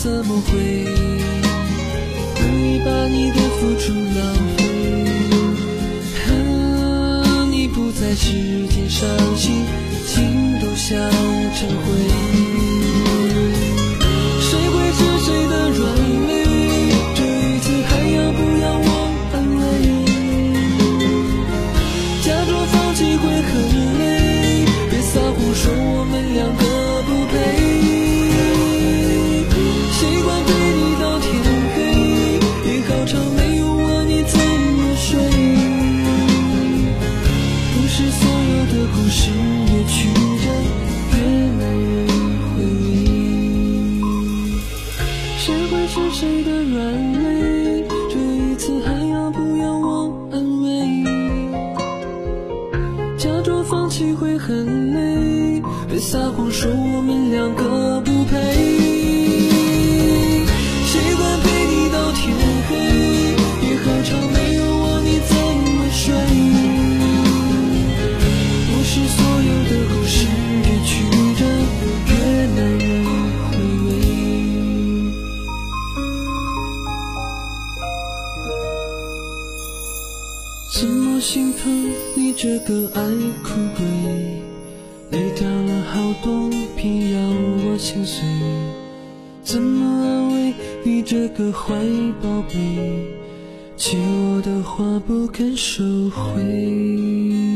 怎么会故意把你的付出浪费？啊，你不在世界伤心，心都想成灰。故事越曲折越没人回应。谁会是谁的软肋？这一次还要不要我安慰？假装放弃会很累，别撒谎说我们两个不配。怎么心疼你这个爱哭鬼？泪掉了好多，偏要我心碎。怎么安慰你这个坏宝贝？欠我的话不肯收回。